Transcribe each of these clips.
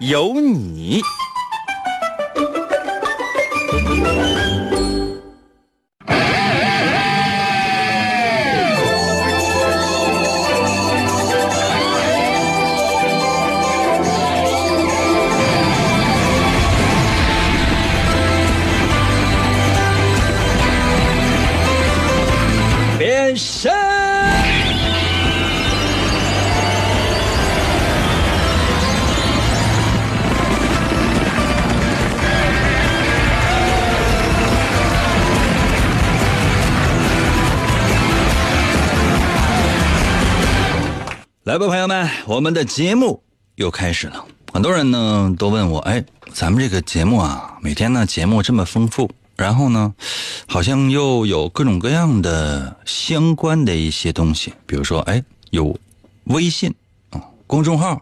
有你。来吧，朋友们，我们的节目又开始了。很多人呢都问我，哎，咱们这个节目啊，每天呢节目这么丰富，然后呢，好像又有各种各样的相关的一些东西，比如说，哎，有微信啊、公众号、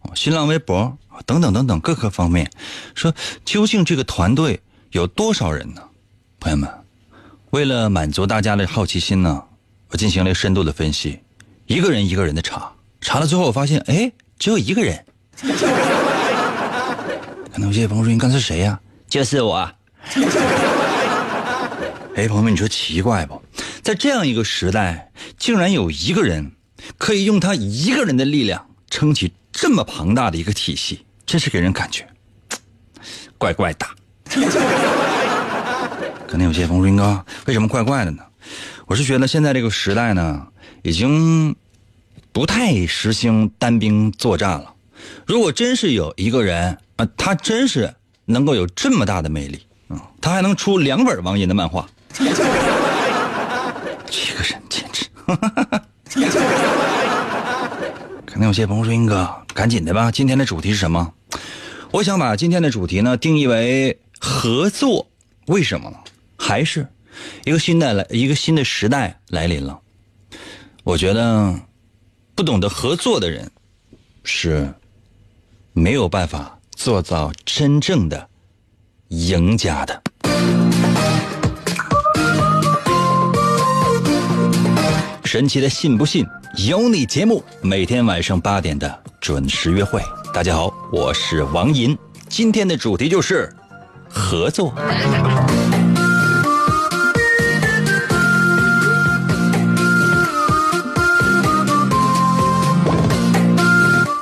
啊新浪微博啊等等等等各个方面，说究竟这个团队有多少人呢？朋友们，为了满足大家的好奇心呢，我进行了深度的分析，一个人一个人的查，查了之后我发现，哎，只有一个人。可能有些朋友说：“你刚才是谁呀、就是我。哎，朋友们，你说奇怪不？在这样一个时代，竟然有一个人可以用他一个人的力量撑起这么庞大的一个体系，真是给人感觉怪怪的。可能有些朋友说：“英哥，为什么怪怪的呢？”我是觉得现在这个时代呢，已经不太实行单兵作战了。如果真是有一个人啊，他真是能够有这么大的魅力啊，他还能出两本王银的漫画，这个人简直。可能有些朋友说：“英哥，赶紧的吧，今天的主题是什么？”我想把今天的主题呢定义为合作。为什么呢？还是一个新的来，一个新的时代来临了。我觉得不懂得合作的人是没有办法做到真正的赢家的。神奇的信不信有你节目，每天晚上八点的准时约会。大家好，我是王银，今天的主题就是合作。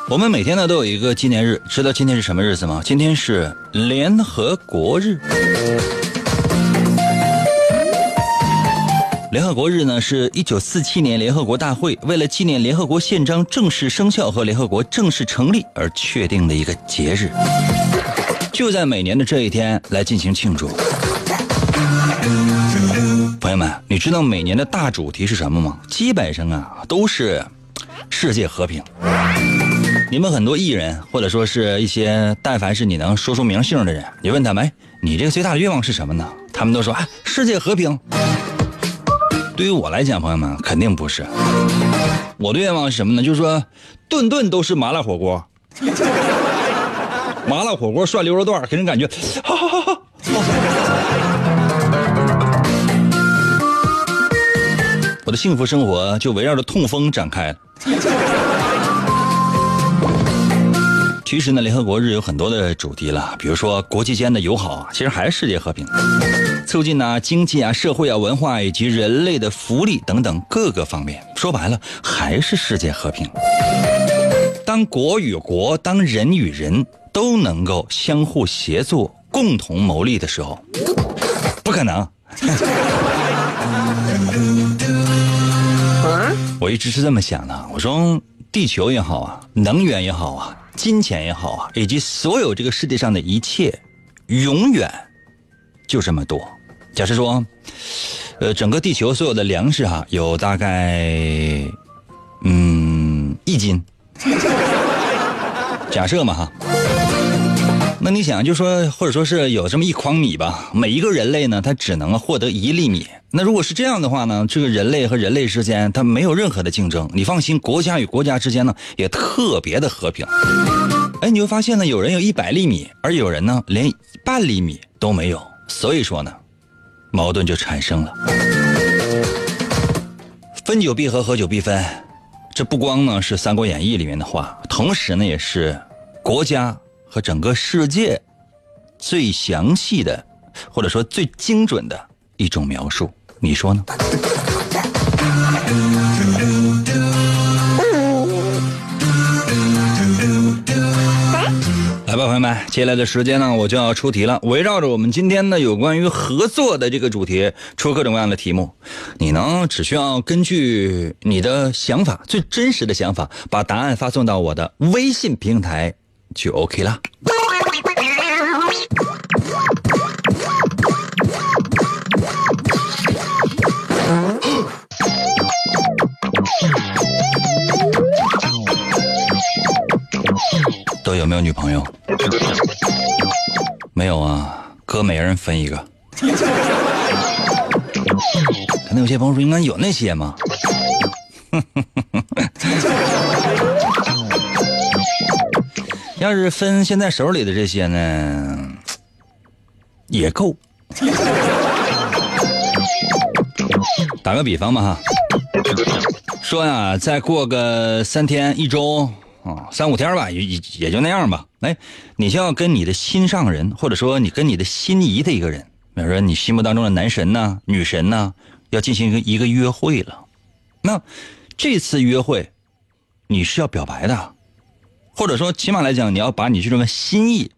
我们每天呢都有一个纪念日，知道今天是什么日子吗？今天是联合国日。联合国日呢，是一九四七年联合国大会为了纪念联合国宪章正式生效和联合国正式成立而确定的一个节日，就在每年的这一天来进行庆祝。朋友们，你知道每年的大主题是什么吗？基本上啊都是世界和平。你们很多艺人，或者说是一些但凡是你能说出名姓的人，你问他们，哎，你这个最大的愿望是什么呢？他们都说，哎，世界和平。对于我来讲，朋友们肯定不是。我的愿望是什么呢？就是说，顿顿都是麻辣火锅，麻辣火锅涮牛肉段，给人感觉，哈哈哈哈。我的幸福生活就围绕着痛风展开了。其实呢，联合国日有很多的主题了，比如说国际间的友好啊，其实还是世界和平，促进啊经济啊、社会啊、文化以及人类的福利等等各个方面。说白了，还是世界和平。当国与国、当人与人都能够相互协作、共同谋利的时候，不可能。我一直是这么想的，我说地球也好啊，能源也好啊。金钱也好啊，以及所有这个世界上的一切，永远就这么多。假设说，呃，整个地球所有的粮食哈、有大概嗯一斤，假设嘛哈。那你想，就说或者说是有这么一筐米吧，每一个人类呢，他只能获得一粒米。那如果是这样的话呢，这个人类和人类之间，他没有任何的竞争。你放心，国家与国家之间呢，也特别的和平。哎，你会发现呢，有人有一百粒米，而有人呢，连半粒米都没有。所以说呢，矛盾就产生了。分久必合，合久必分。这不光呢是《三国演义》里面的话，同时呢也是国家和整个世界最详细的，或者说最精准的一种描述。你说呢？来吧，朋友们，接下来的时间呢，我就要出题了。围绕着我们今天呢有关于合作的这个主题，出各种各样的题目。你呢，只需要根据你的想法，最真实的想法，把答案发送到我的微信平台，就 OK 了。都有没有女朋友？没有啊，哥每人分一个。可能有些朋友说，应该有那些吗？要是分现在手里的这些呢，也够。打个比方吧哈，说呀，再过个三天一周。啊，三五天吧，也也也就那样吧。哎，你就要跟你的心上人，或者说你跟你的心仪的一个人，比如说你心目当中的男神呐、女神呐，要进行一个一个约会了。那这次约会，你是要表白的，或者说起码来讲，你要把你这种心意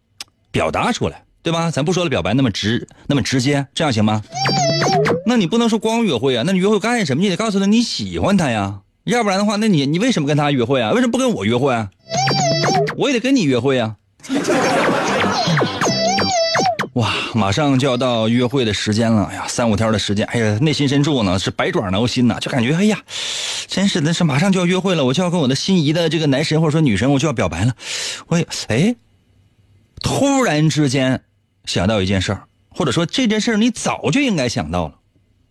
表达出来，对吧？咱不说了，表白那么直那么直接，这样行吗？那你不能说光约会啊，那你约会干什么？你得告诉他你喜欢他呀。要不然的话，那你你为什么跟他约会啊？为什么不跟我约会啊？我也得跟你约会啊！哇，马上就要到约会的时间了，哎呀，三五天的时间，哎呀，内心深处呢是百爪挠心呐，就感觉哎呀，真是的是马上就要约会了，我就要跟我的心仪的这个男神或者说女神，我就要表白了。我哎，突然之间想到一件事儿，或者说这件事儿你早就应该想到了，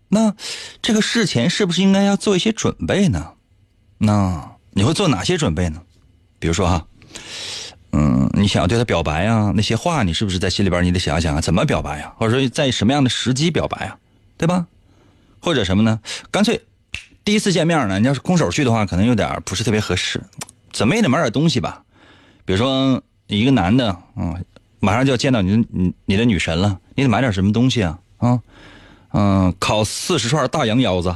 那这个事前是不是应该要做一些准备呢？那你会做哪些准备呢？比如说哈，嗯，你想要对他表白啊，那些话你是不是在心里边你得想想啊，怎么表白呀？或者说在什么样的时机表白啊，对吧？或者什么呢？干脆第一次见面呢，你要是空手去的话，可能有点不是特别合适，怎么也得买点东西吧？比如说一个男的，嗯，马上就要见到你你你的女神了，你得买点什么东西啊？啊，嗯，烤四十串大羊腰子。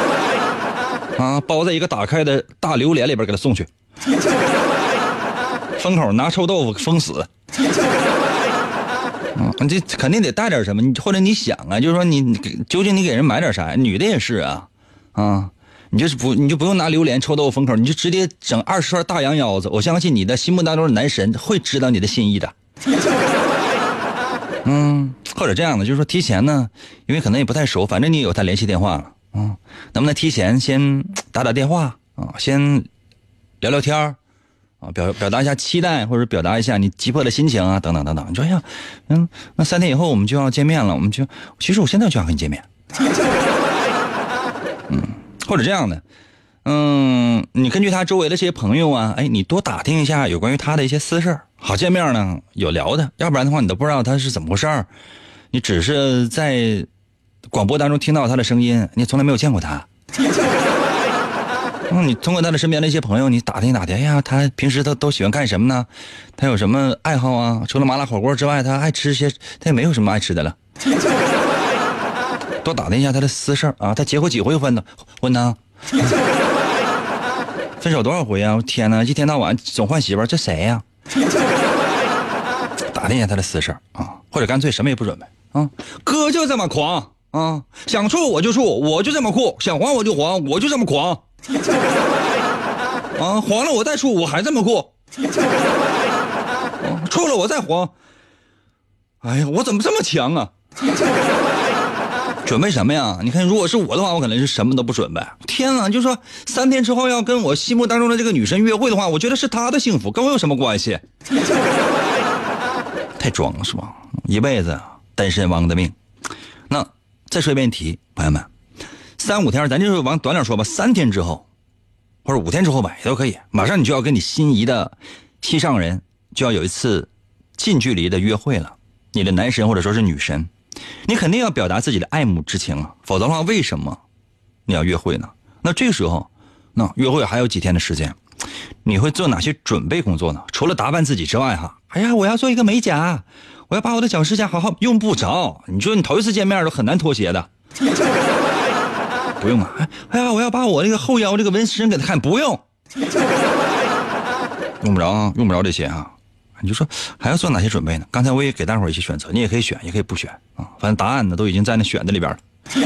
啊，包在一个打开的大榴莲里边给他送去，封口拿臭豆腐封死。嗯，这肯定得带点什么，或者你想啊，就是说你究竟你给人买点啥？女的也是啊，啊，你就是不你就不用拿榴莲臭豆腐封口，你就直接整二十串大羊腰子。我相信你的心目当中的男神会知道你的心意的。嗯，或者这样的，就是说提前呢，因为可能也不太熟，反正你有他联系电话了。嗯，能不能提前先打打电话啊？先聊聊天啊，表表达一下期待，或者表达一下你急迫的心情啊，等等等等。你说呀，嗯，那三天以后我们就要见面了，我们就其实我现在就想和你见面。嗯，或者这样的，嗯，你根据他周围的这些朋友啊，哎，你多打听一下有关于他的一些私事好见面呢，有聊的。要不然的话，你都不知道他是怎么回事儿你只是在。广播当中听到他的声音，你从来没有见过他。嗯，你通过他的身边的一些朋友，你打听打听，哎呀，他平时他都喜欢干什么呢？他有什么爱好啊？除了麻辣火锅之外，他爱吃些，他也没有什么爱吃的了。多打听一下他的私事啊！他结过几回婚呢？婚呢？分手多少回啊？天哪，一天到晚总换媳妇，这谁呀？打听一下他的私事啊，或者干脆什么也不准备啊！哥就这么狂。啊，想处我就处，我就这么酷；想黄我就黄，我就这么狂。啊，黄了我再处，我还这么酷。处了我再黄。哎呀，我怎么这么强啊？准备什么呀？你看，如果是我的话，我可能是什么都不准备。天啊，就说三天之后要跟我心目当中的这个女神约会的话，我觉得是她的幸福，跟我有什么关系？太装了是吧？一辈子单身汪的命。那再说一遍题，朋友们，三五天，咱就是往短点说吧，三天之后，或者五天之后吧，也都可以。马上你就要跟你心仪的心上人就要有一次近距离的约会了，你的男神或者说是女神，你肯定要表达自己的爱慕之情啊，否则的话，为什么你要约会呢？那这个时候，那约会还有几天的时间，你会做哪些准备工作呢？除了打扮自己之外，哈，哎呀，我要做一个美甲，我要把我的脚指甲好好用不着。你说你头一次见面都很难脱鞋的，不用啊。哎呀，我要把我这个后腰这个纹身给他看，不用，用不着，用不着这些啊。你就说还要做哪些准备呢？刚才我也给大伙一些选择，你也可以选，也可以不选啊。反正答案呢都已经在那选的里边了。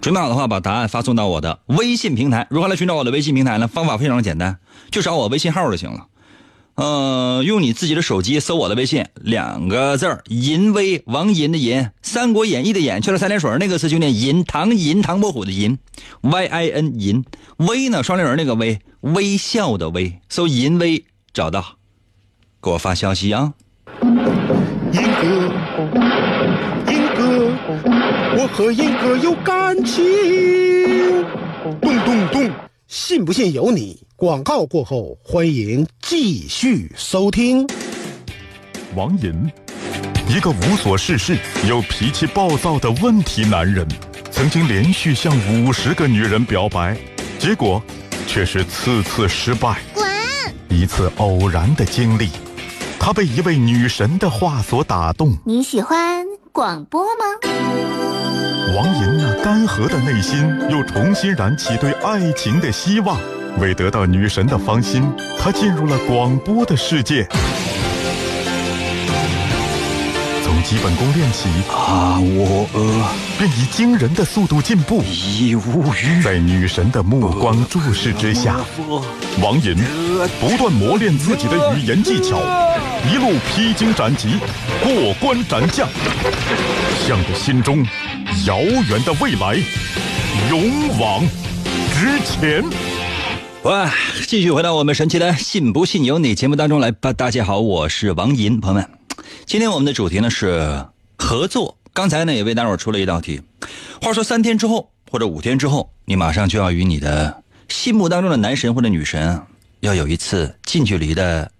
准备好的话，把答案发送到我的微信平台。如何来寻找我的微信平台呢？方法非常简单，就找我微信号就行了。呃，用你自己的手机搜我的微信，两个字儿“淫威”，王淫的淫，《三国演义》的演，去了三点水那个词就念淫，唐银，唐伯虎的银，Y I N 银，威呢双立人那个威，微笑的微，搜淫威找到，给我发消息啊。英哥，英哥，我和英哥有感情。咚咚咚，信不信由你。广告过后，欢迎继续收听。王银，一个无所事事又脾气暴躁的问题男人，曾经连续向五十个女人表白，结果却是次次失败。滚！一次偶然的经历，他被一位女神的话所打动。你喜欢广播吗？王银那干涸的内心又重新燃起对爱情的希望。为得到女神的芳心，他进入了广播的世界。从基本功练习，啊，我呃，便以惊人的速度进步。已无语。在女神的目光注视之下，王寅不断磨练自己的语言技巧，一路披荆斩棘，过关斩将，向着心中遥远的未来勇往直前。哇！继续回到我们神奇的“信不信由你”节目当中来吧。大家好，我是王银，朋友们，今天我们的主题呢是合作。刚才呢也为大伙出了一道题。话说三天之后或者五天之后，你马上就要与你的心目当中的男神或者女神要有一次近距离的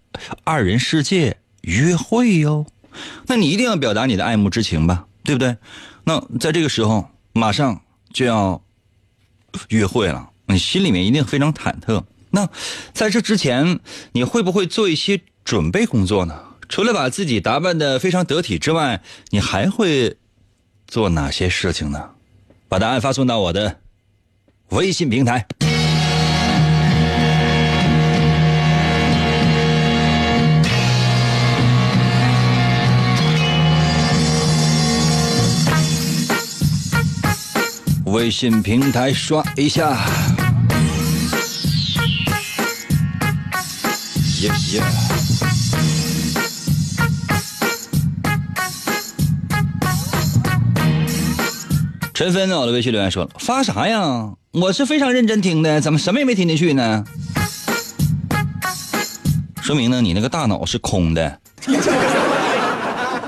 二人世界约会哟。那你一定要表达你的爱慕之情吧，对不对？那在这个时候马上就要约会了。你心里面一定非常忐忑。那在这之前，你会不会做一些准备工作呢？除了把自己打扮的非常得体之外，你还会做哪些事情呢？把答案发送到我的微信平台。微信平台刷一下。耶耶！陈芬在我的微信留言说：“发啥呀？我是非常认真听的，怎么什么也没听进去呢？说明呢，你那个大脑是空的，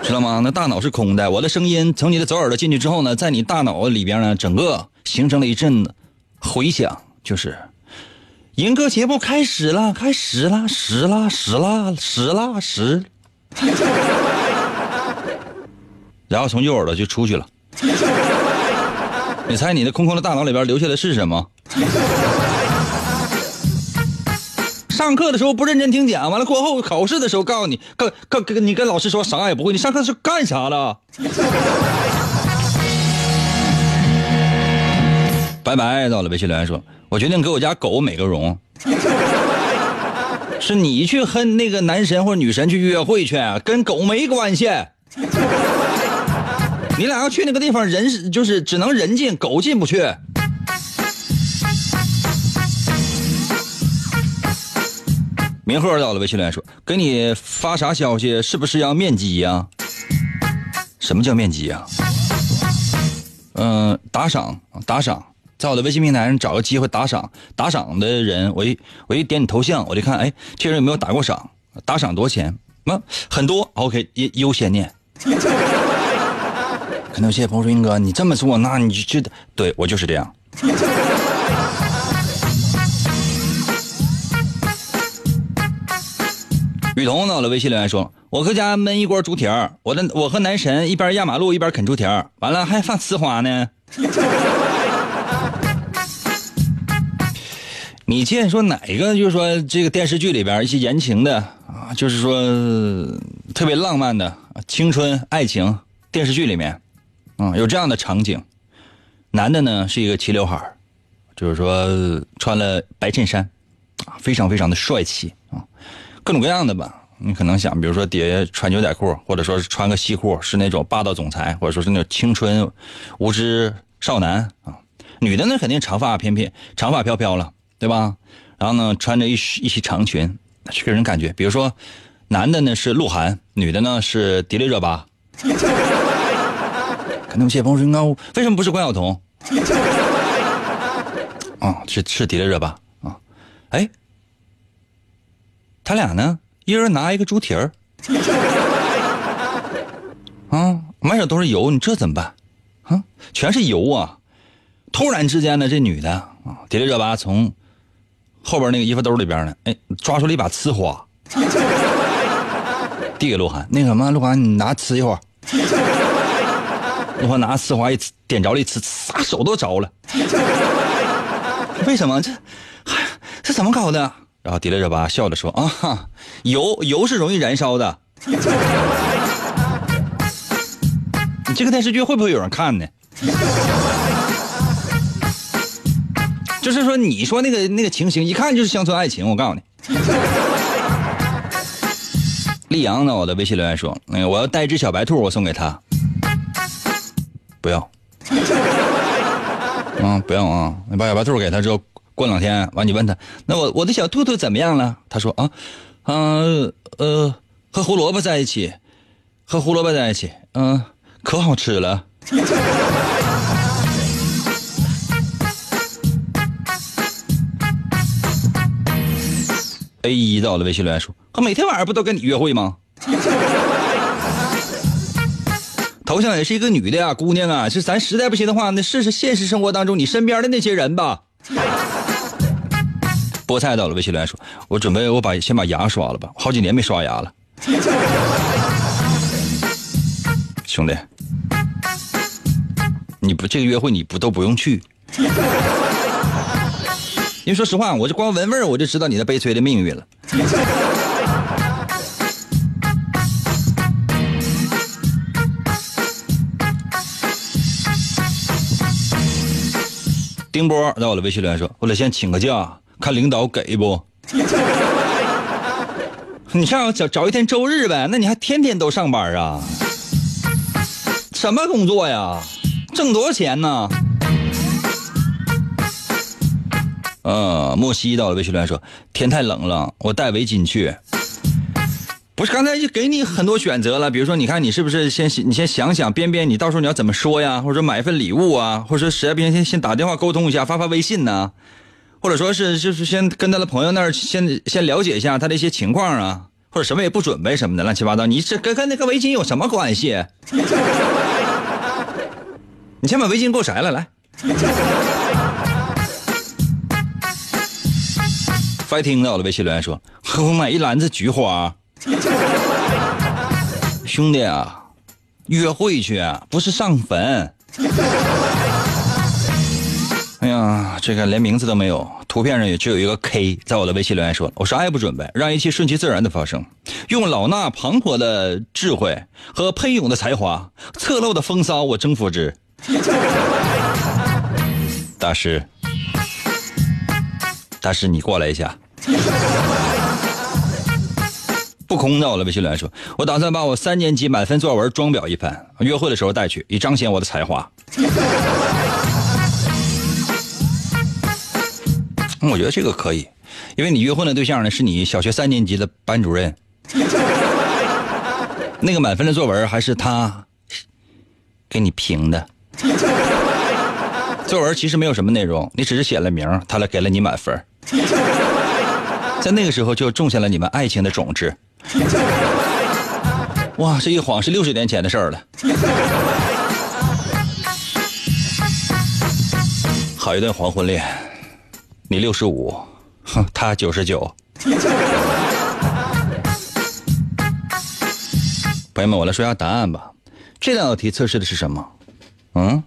知道吗？那大脑是空的。我的声音从你的左耳朵进去之后呢，在你大脑里边呢，整个形成了一阵回响，就是。”银歌节目开始了，开始了，始了，始了，始了，始。然后从右耳朵就出去了。你猜你的空空的大脑里边留下的是什么？上课的时候不认真听讲，完了过后考试的时候告诉你，跟跟跟你跟老师说啥也不会，你上课是干啥的？拜拜，到了微信留言说。我决定给我家狗美个容，是你去和那个男神或者女神去约会去，跟狗没关系。你俩要去那个地方，人是就是只能人进，狗进不去。明赫到了微信留言说：“给你发啥消息？是不是要面基呀？什么叫面基呀？嗯，打赏，打赏。”在我的微信平台上找个机会打赏，打赏的人，我一我一点你头像，我就看，哎，这人有没有打过赏？打赏多少钱？那很多 OK 优优先念。可能有些朋友说：“英哥，你这么做，那你就得对我就是这样。”雨桐到了微信留言说：“我搁家焖一锅猪蹄儿，我的我和男神一边压马路一边啃猪蹄儿，完了还放呲花呢。”你见说哪一个就是说这个电视剧里边一些言情的啊，就是说特别浪漫的青春爱情电视剧里面，啊有这样的场景，男的呢是一个齐刘海就是说穿了白衬衫，啊非常非常的帅气啊。各种各样的吧，你可能想，比如说底下穿牛仔裤，或者说是穿个西裤，是那种霸道总裁，或者说是那种青春无知少男啊。女的呢，肯定长发翩翩，长发飘飘了，对吧？然后呢，穿着一一袭长裙，给人感觉，比如说，男的呢是鹿晗，女的呢是迪丽热巴。可能谢鹏说：“那为什么不是关晓彤？” 啊，是是迪丽热巴啊，哎。他俩呢，一人拿一个猪蹄儿，啊，满手都是油，你这怎么办？啊，全是油啊！突然之间呢，这女的啊，迪丽热巴从后边那个衣服兜里边呢，哎，抓出了一把呲花，递给鹿晗。那个什么，鹿晗，你拿呲一会儿。我拿丝滑一点着了一呲，仨手都着了。为什么这？这怎么搞的？然后迪丽热巴笑着说：“啊，油油是容易燃烧的。你这个电视剧会不会有人看呢？就是说，你说那个那个情形，一看就是乡村爱情。我告诉你，丽阳呢？我的微信留言说：那个我要带一只小白兔，我送给他。不要，啊，不要啊！你把小白兔给他之后。”过两天完，你问他，那我我的小兔兔怎么样了？他说啊，嗯呃，和胡萝卜在一起，和胡萝卜在一起，嗯，可好吃了。A 一到了微信留言说，他每天晚上不都跟你约会吗？头像也是一个女的呀，姑娘啊，是咱实在不行的话，那试试现实生活当中你身边的那些人吧。菠菜到了，微信留言说：“我准备我把先把牙刷了吧，好几年没刷牙了。”兄弟，你不这个约会你不都不用去？因为说实话，我这光闻味儿我就知道你的悲催的命运了。丁波在我的微信留言说：“我得先请个假。”看领导给不？你上找找一天周日呗？那你还天天都上班啊？什么工作呀？挣多少钱呢？嗯，莫西到了，魏学良说天太冷了，我带围巾去。不是，刚才就给你很多选择了，比如说，你看你是不是先你先想想，编编，你到时候你要怎么说呀？或者买一份礼物啊？或者说实在不行，先先打电话沟通一下，发发微信呢？或者说是就是先跟他的朋友那儿先先了解一下他的一些情况啊，或者什么也不准备什么的乱七八糟，你这跟跟那个围巾有什么关系？你先把围巾给我摘了，来。快听到了，微信留言说：“ 我买一篮子菊花。” 兄弟啊，约会去不是上坟。哎呀，这个连名字都没有，图片上也只有一个 K。在我的微信留言说：“我啥也不准备，让一切顺其自然的发生，用老衲磅礴的智慧和喷涌的才华，侧漏的风骚我征服之。”大师，大师，你过来一下。不空的，我的微信留言说：“我打算把我三年级满分作文装裱一番，约会的时候带去，以彰显我的才华。”我觉得这个可以，因为你约会的对象呢是你小学三年级的班主任，那个满分的作文还是他给你评的。作文其实没有什么内容，你只是写了名，他来给了你满分，在那个时候就种下了你们爱情的种子。哇，这一晃是六十年前的事儿了。好一段黄昏恋，你六十五，哼，他九十九。朋友们，我来说一下答案吧。这道题测试的是什么？嗯，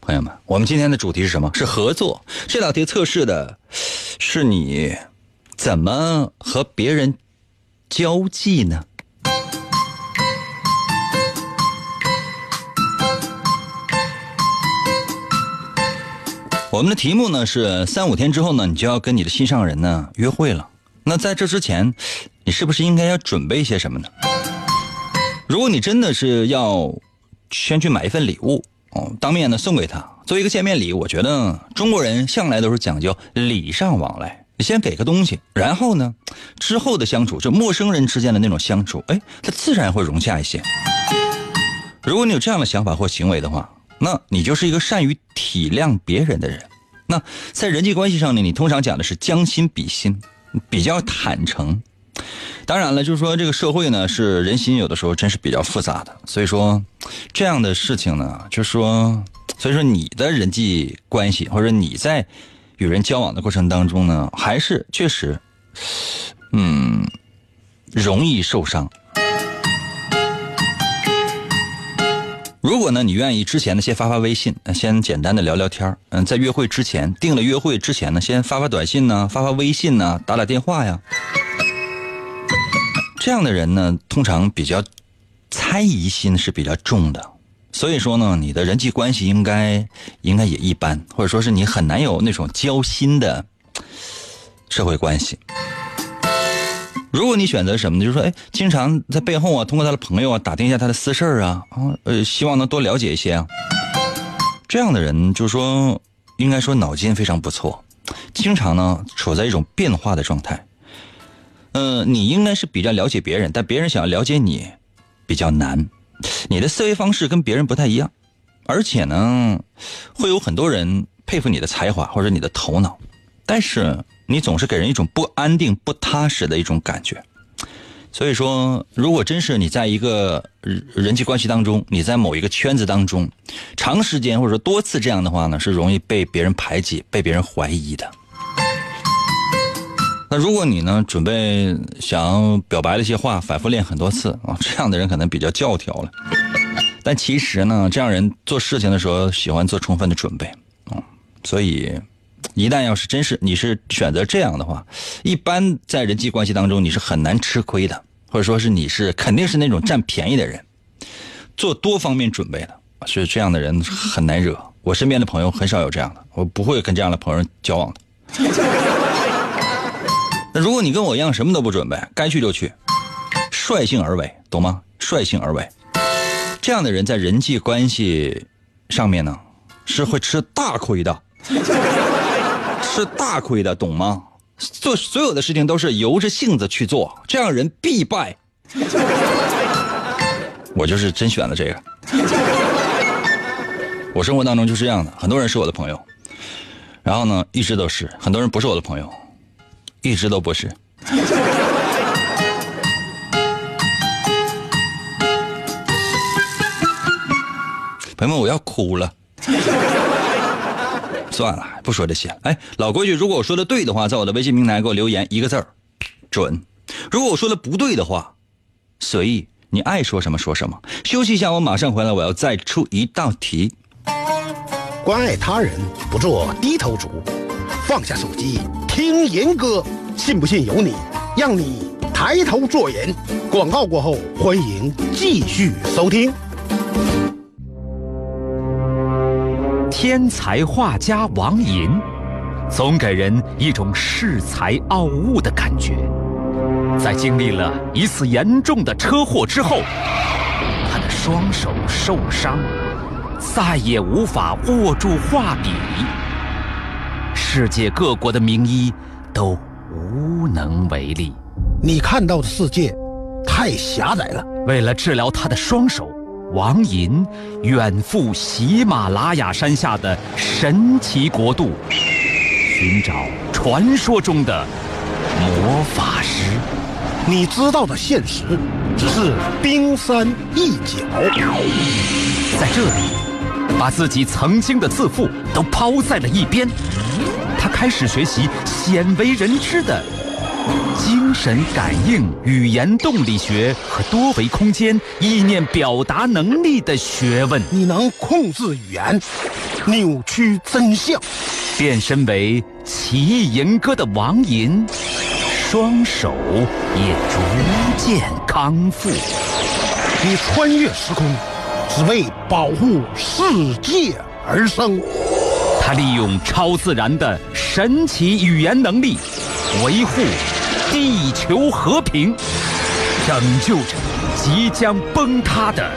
朋友们，我们今天的主题是什么？是合作。这道题测试的是你怎么和别人交际呢？我们的题目呢是三五天之后呢，你就要跟你的心上人呢约会了。那在这之前，你是不是应该要准备一些什么呢？如果你真的是要先去买一份礼物哦，当面呢送给他，作为一个见面礼，我觉得中国人向来都是讲究礼尚往来。你先给个东西，然后呢，之后的相处，就陌生人之间的那种相处，哎，他自然会融洽一些。如果你有这样的想法或行为的话。那你就是一个善于体谅别人的人。那在人际关系上呢，你通常讲的是将心比心，比较坦诚。当然了，就是说这个社会呢，是人心有的时候真是比较复杂的。所以说，这样的事情呢，就是说，所以说你的人际关系或者你在与人交往的过程当中呢，还是确实，嗯，容易受伤。如果呢，你愿意之前呢，先发发微信，先简单的聊聊天嗯，在约会之前，定了约会之前呢，先发发短信呢，发发微信呢，打打电话呀。这样的人呢，通常比较猜疑心是比较重的，所以说呢，你的人际关系应该应该也一般，或者说是你很难有那种交心的社会关系。如果你选择什么呢？就是说，哎，经常在背后啊，通过他的朋友啊，打听一下他的私事啊，啊，呃，希望能多了解一些啊。这样的人，就是说，应该说脑筋非常不错，经常呢处在一种变化的状态。嗯，你应该是比较了解别人，但别人想要了解你，比较难。你的思维方式跟别人不太一样，而且呢，会有很多人佩服你的才华或者你的头脑，但是。你总是给人一种不安定、不踏实的一种感觉，所以说，如果真是你在一个人际关系当中，你在某一个圈子当中，长时间或者说多次这样的话呢，是容易被别人排挤、被别人怀疑的。那如果你呢，准备想表白的一些话，反复练很多次啊，这样的人可能比较教条了。但其实呢，这样人做事情的时候喜欢做充分的准备啊，所以。一旦要是真是你是选择这样的话，一般在人际关系当中你是很难吃亏的，或者说是你是肯定是那种占便宜的人，做多方面准备的，所以这样的人很难惹。我身边的朋友很少有这样的，我不会跟这样的朋友交往的。那如果你跟我一样什么都不准备，该去就去，率性而为，懂吗？率性而为，这样的人在人际关系上面呢，是会吃大亏的。吃大亏的，懂吗？做所有的事情都是由着性子去做，这样人必败。我就是真选了这个。我生活当中就是这样的，很多人是我的朋友，然后呢，一直都是很多人不是我的朋友，一直都不是。朋友们，我要哭了。算了，不说这些。哎，老规矩，如果我说的对的话，在我的微信平台给我留言一个字儿，准；如果我说的不对的话，随意，你爱说什么说什么。休息一下，我马上回来，我要再出一道题。关爱他人，不做低头族，放下手机听严歌，信不信由你，让你抬头做人。广告过后，欢迎继续收听。天才画家王寅，总给人一种恃才傲物的感觉。在经历了一次严重的车祸之后，他的双手受伤，再也无法握住画笔。世界各国的名医都无能为力。你看到的世界太狭窄了。为了治疗他的双手。王寅远赴喜马拉雅山下的神奇国度，寻找传说中的魔法师。你知道的现实只是冰山一角。在这里，把自己曾经的自负都抛在了一边，他开始学习鲜为人知的精神感应、语言动力学和多维空间意念表达能力的学问，你能控制语言，扭曲真相。变身为奇异吟歌的王银，双手也逐渐康复。你穿越时空，只为保护世界而生。他利用超自然的神奇语言能力，维护地球和平，拯救着即将崩塌的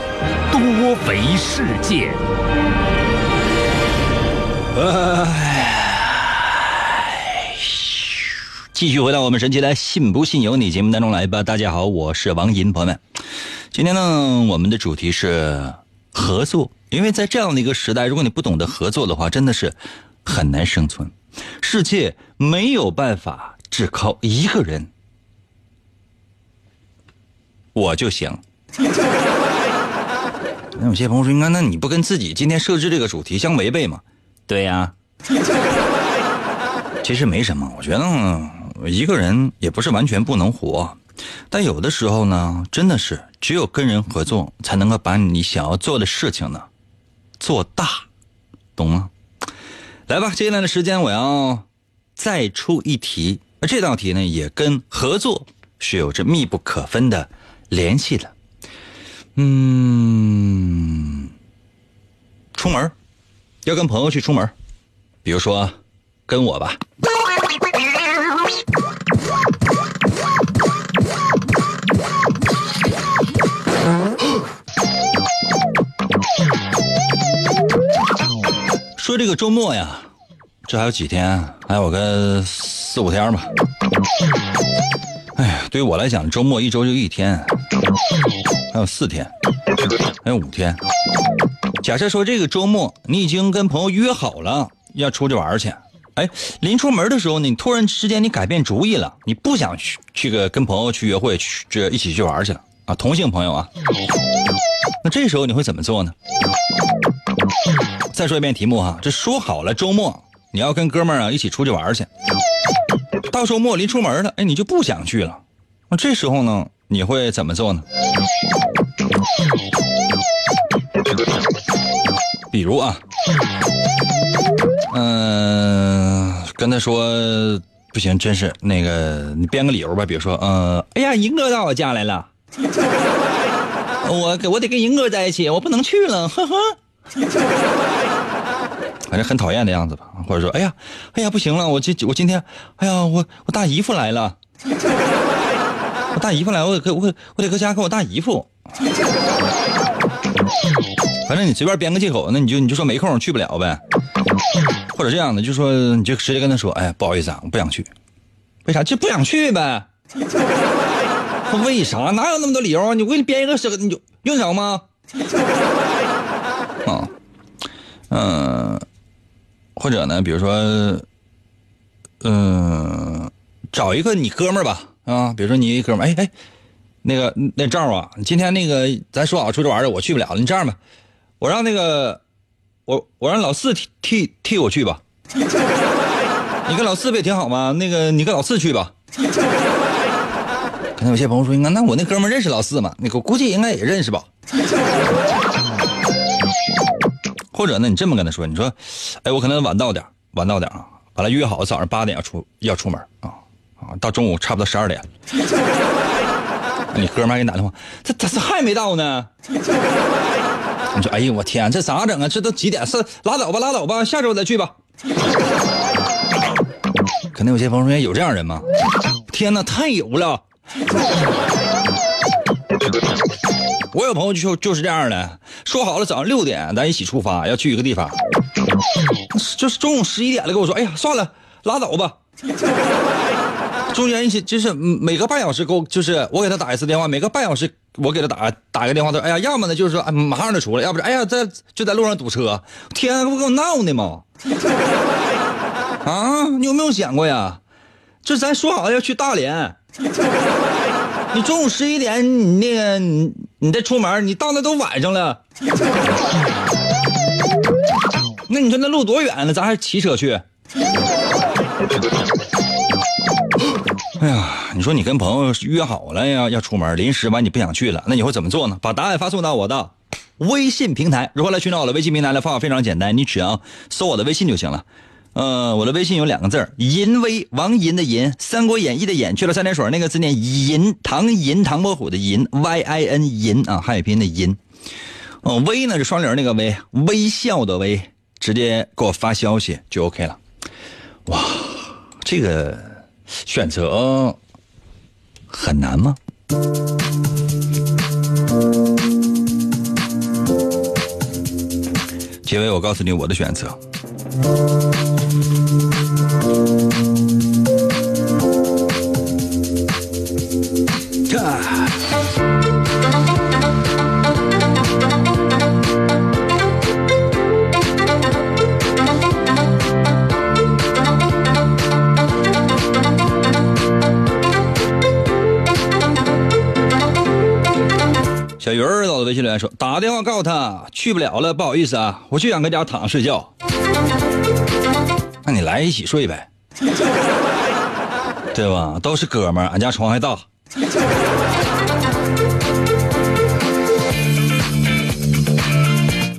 多维世界。哎继续回到我们神奇的“信不信由你”节目当中来吧。大家好，我是王银，朋友们，今天呢，我们的主题是合作。因为在这样的一个时代，如果你不懂得合作的话，真的是很难生存。世界没有办法只靠一个人，我就行。那有些朋友说：“那那你不跟自己今天设置这个主题相违背吗？”对呀，其实没什么。我觉得一个人也不是完全不能活，但有的时候呢，真的是只有跟人合作，才能够把你想要做的事情呢做大，懂吗？来吧，接下来的时间我要再出一题，而这道题呢也跟合作是有着密不可分的联系的。嗯，出门要跟朋友去出门，比如说跟我吧。说这个周末呀，这还有几天，还有个四五天吧。哎呀，对于我来讲，周末一周就一天，还有四天，还有五天。假设说这个周末你已经跟朋友约好了要出去玩去，哎，临出门的时候你突然之间你改变主意了，你不想去去个跟朋友去约会，去这一起去玩去了啊，同性朋友啊。那这时候你会怎么做呢？再说一遍题目哈，这说好了周末你要跟哥们儿啊一起出去玩去，到周末临出门了，哎，你就不想去了，那这时候呢，你会怎么做呢？比如啊，嗯、跟他说不行，真是那个你编个理由吧，比如说，嗯、哎呀，银哥到我家来了，我我得跟银哥在一起，我不能去了，呵呵。反正很讨厌的样子吧，或者说，哎呀，哎呀，不行了，我今我今天，哎呀，我我大姨夫来了，我大姨夫来，我得搁我我得搁家跟我大姨夫。反正你随便编个借口，那你就你就说没空去不了呗，或者这样的，就说你就直接跟他说，哎，不好意思啊，我不想去，为啥？就不想去呗。为啥？哪有那么多理由？你我给你编一个，你就用得着吗？嗯、或者呢，比如说，嗯、找一个你哥们儿吧，啊，比如说你哥们儿，哎哎，那个那赵啊，今天那个咱说好出去玩的，我去不了了，你这样吧，我让那个我我让老四 替替替我去吧，你跟老四不也挺好吗？那个你跟老四去吧。可能有些朋友说，那那我那哥们认识老四吗？那个估计应该也认识吧。或者呢，你这么跟他说，你说，哎，我可能晚到点晚到点啊，完了约好早上八点要出要出门啊啊，到中午差不多十二点，你哥们给你打电话，这这这还没到呢。你说，哎呦我天，这咋整啊？这都几点？是拉倒吧，拉倒吧，下周再去吧。可能有些朋友说，有这样人吗？天哪，太有了！我有朋友就就是这样的，说好了早上六点咱一起出发，要去一个地方，就是中午十一点了跟我说，哎呀算了，拉倒吧。中间一起就是每个半小时给我，就是我给他打一次电话，每个半小时我给他打打个电话，他说哎呀，要么呢就是说哎马上就出来，要不是哎呀在就在路上堵车，天，不跟我闹呢吗？啊，你有没有想过呀？这咱说好了要去大连，你中午十一点，你那个你你再出门，你到那都晚上了。那你说那路多远呢？咱还骑车去？哎呀，你说你跟朋友约好了呀，要出门，临时完你不想去了，那你会怎么做呢？把答案发送到我的微信平台。如何来寻找我的微信平台的方法非常简单，你只要搜我的微信就行了。呃，我的微信有两个字儿，银威，王银的银，《三国演义》的演，去了三点水那个字念银，唐银，唐伯虎的银，Y I N 银啊，汉语拼音的银。微呢是双零那个微，微笑的微，直接给我发消息就 OK 了。哇，这个选择很难吗？结尾我告诉你我的选择。小鱼儿到了微信留言说：“打个电话告诉他去不了了，不好意思啊，我就想搁家躺着睡觉。”那你来一起睡呗，对吧？都是哥们儿，俺家床还大。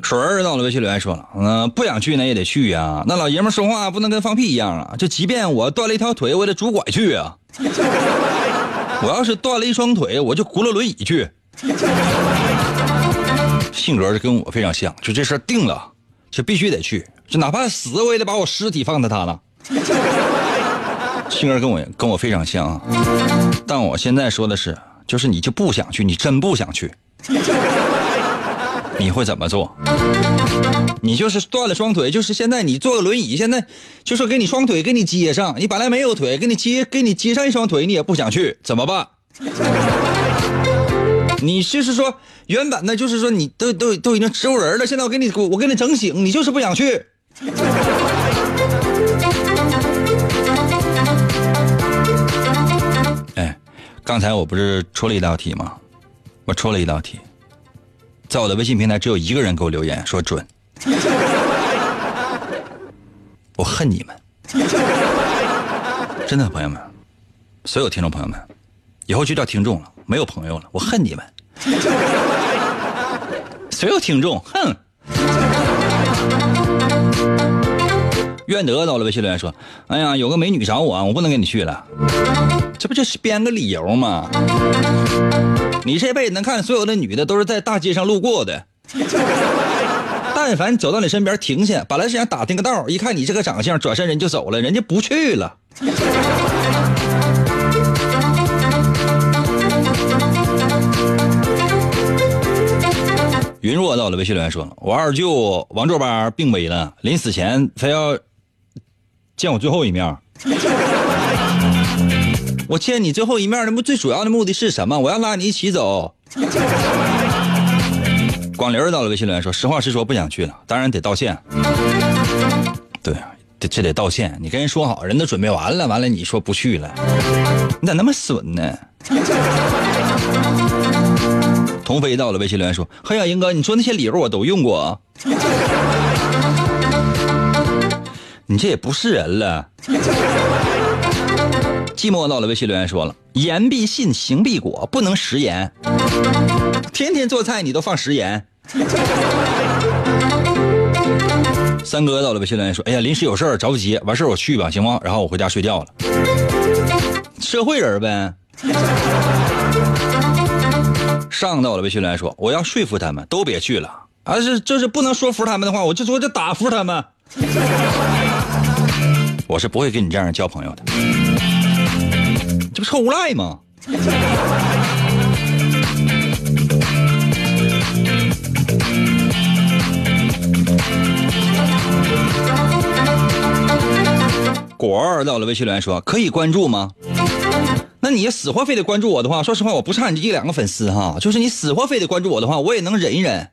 水儿到了微信留言说了：“嗯、不想去那也得去呀。那老爷们说话不能跟放屁一样啊！就即便我断了一条腿，我也得拄拐去啊。我要是断了一双腿，我就轱辘轮椅去。”性格是跟我非常像，就这事儿定了，就必须得去，就哪怕死我也得把我尸体放在他那。性格跟我跟我非常像啊，但我现在说的是，就是你就不想去，你真不想去，你会怎么做？你就是断了双腿，就是现在你坐个轮椅，现在就说给你双腿给你接上，你本来没有腿，给你接给你接上一双腿，你也不想去，怎么办？你就是说，原本呢，就是说你都都都已经植物人了，现在我给你我给你整醒，你就是不想去。哎，刚才我不是出了一道题吗？我出了一道题，在我的微信平台只有一个人给我留言说准，我恨你们，真的朋友们，所有听众朋友们，以后就叫听众了。没有朋友了，我恨你们！所有听众，哼！愿得到了微信留言说：“哎呀，有个美女找我，我不能跟你去了。”这不就是编个理由吗？你这辈子能看所有的女的都是在大街上路过的，但凡走到你身边停下，本来是想打听个道，一看你这个长相，转身人就走了，人家不去了。云若到了微信留言说：“我二舅王卓巴病危了，临死前非要见我最后一面。我见你最后一面的目最主要的目的是什么？我要拉你一起走。”广林到了微信留言说：“实话实说，不想去了，当然得道歉。对，这这得道歉。你跟人说好，人都准备完了，完了你说不去了，你咋那么损呢？”童飞到了微信留言说：“嘿呀，英哥，你说那些理由我都用过，你这也不是人了。”寂寞到了微信留言说了：“言必信，行必果，不能食言。天天做菜你都放食言。”三哥到了微信留言说：“哎呀，临时有事儿着急，完事儿我去吧，行吗？然后我回家睡觉了。社会人呗。”上到了微信来说，我要说服他们都别去了，而是就是不能说服他们的话，我就说就打服他们。我是不会跟你这样交朋友的，这不臭无赖吗？果儿到了微信留言说，可以关注吗？你死活非得关注我的话，说实话，我不差你一两个粉丝哈。就是你死活非得关注我的话，我也能忍一忍。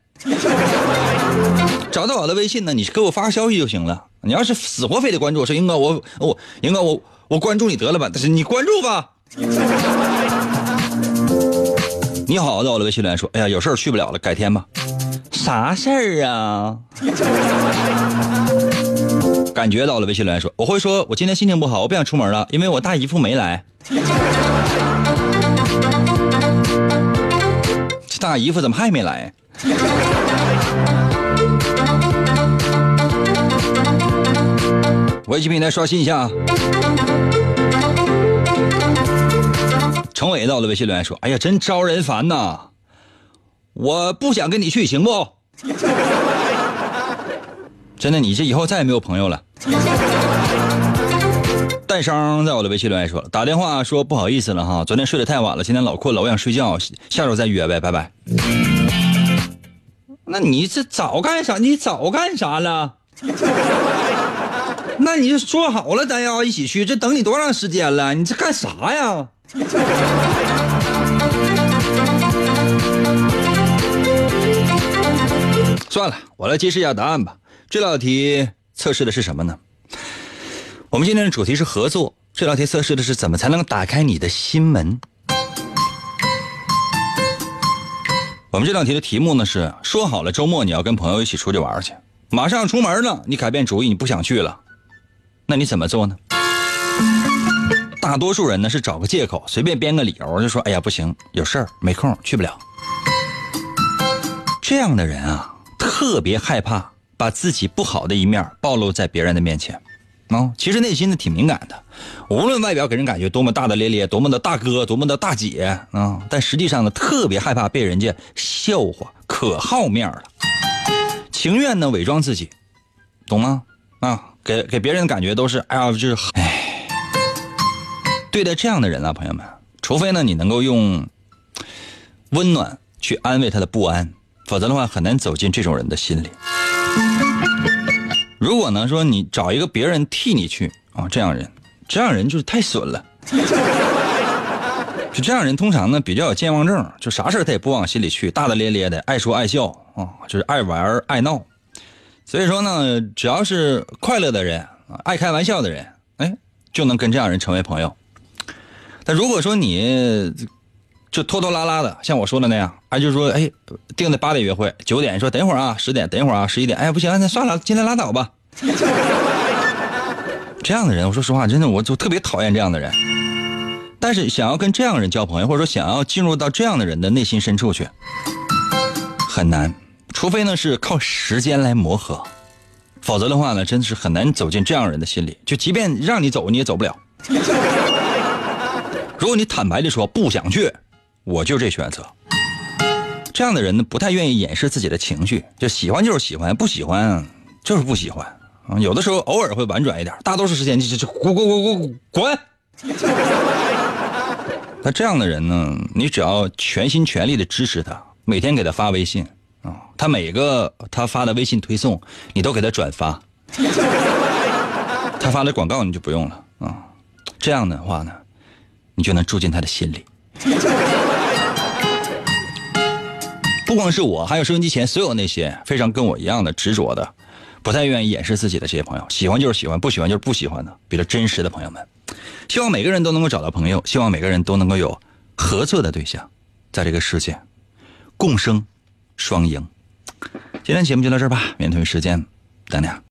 找到我的微信呢，你给我发个消息就行了。你要是死活非得关注我，说英哥，我我英哥，我我关注你得了吧？但是你关注吧。你好，到我的微信来说，哎呀，有事儿去不了了，改天吧。啥事儿啊？感觉到了，微信留言说，我会说，我今天心情不好，我不想出门了，因为我大姨夫没来。这大姨夫怎么还没来？微信平台刷新一下。程伟到了微信留言说：“哎呀，真招人烦呐！我不想跟你去，行不？真的，你这以后再也没有朋友了。”蛋商在我的微信留言说了，打电话说不好意思了哈，昨天睡得太晚了，今天老困了，我想睡觉，下周再约呗，拜拜。那你这早干啥？你早干啥了？那你就说好了，咱要一起去，这等你多长时间了？你这干啥呀？算了，我来揭示一下答案吧。这道题测试的是什么呢？我们今天的主题是合作。这道题测试的是怎么才能打开你的心门。我们这道题的题目呢是：说好了周末你要跟朋友一起出去玩去，马上出门了，你改变主意，你不想去了，那你怎么做呢？大多数人呢是找个借口，随便编个理由，就说：“哎呀，不行，有事儿，没空，去不了。”这样的人啊，特别害怕把自己不好的一面暴露在别人的面前。哦，其实内心呢挺敏感的，无论外表给人感觉多么大大咧咧，多么的大哥，多么的大姐啊，但实际上呢，特别害怕被人家笑话，可好面了，情愿呢伪装自己，懂吗？啊，给给别人的感觉都是，哎呀，就是哎。对待这样的人啊，朋友们，除非呢你能够用温暖去安慰他的不安，否则的话很难走进这种人的心里。如果呢说你找一个别人替你去啊，这样人，这样人就是太损了。就这样人通常呢比较有健忘症，就啥事他也不往心里去，大大咧咧的，爱说爱笑啊，就是爱玩爱闹。所以说呢，只要是快乐的人啊，爱开玩笑的人，哎，就能跟这样人成为朋友。但如果说你就拖拖拉拉的，像我说的那样，哎，就是说，哎，定的八点约会，九点说等一会儿啊，十点等一会儿啊，十一点，哎，不行，那算了，今天拉倒吧。这样的人，我说实话，真的，我就特别讨厌这样的人。但是想要跟这样的人交朋友，或者说想要进入到这样的人的内心深处去，很难，除非呢是靠时间来磨合，否则的话呢，真的是很难走进这样人的心里。就即便让你走，你也走不了。如果你坦白的说不想去，我就这选择。这样的人呢，不太愿意掩饰自己的情绪，就喜欢就是喜欢，不喜欢就是不喜欢啊。有的时候偶尔会婉转一点，大多数时间就就就滚滚滚滚滚。那这样的人呢，你只要全心全力的支持他，每天给他发微信啊，他每个他发的微信推送，你都给他转发。他发的广告你就不用了啊。这样的话呢。你就能住进他的心里。不光是我，还有收音机前所有那些非常跟我一样的执着的，不太愿意掩饰自己的这些朋友，喜欢就是喜欢，不喜欢就是不喜欢的，比较真实的朋友们。希望每个人都能够找到朋友，希望每个人都能够有合作的对象，在这个世界共生双赢。今天节目就到这儿吧，明天同一时间等你。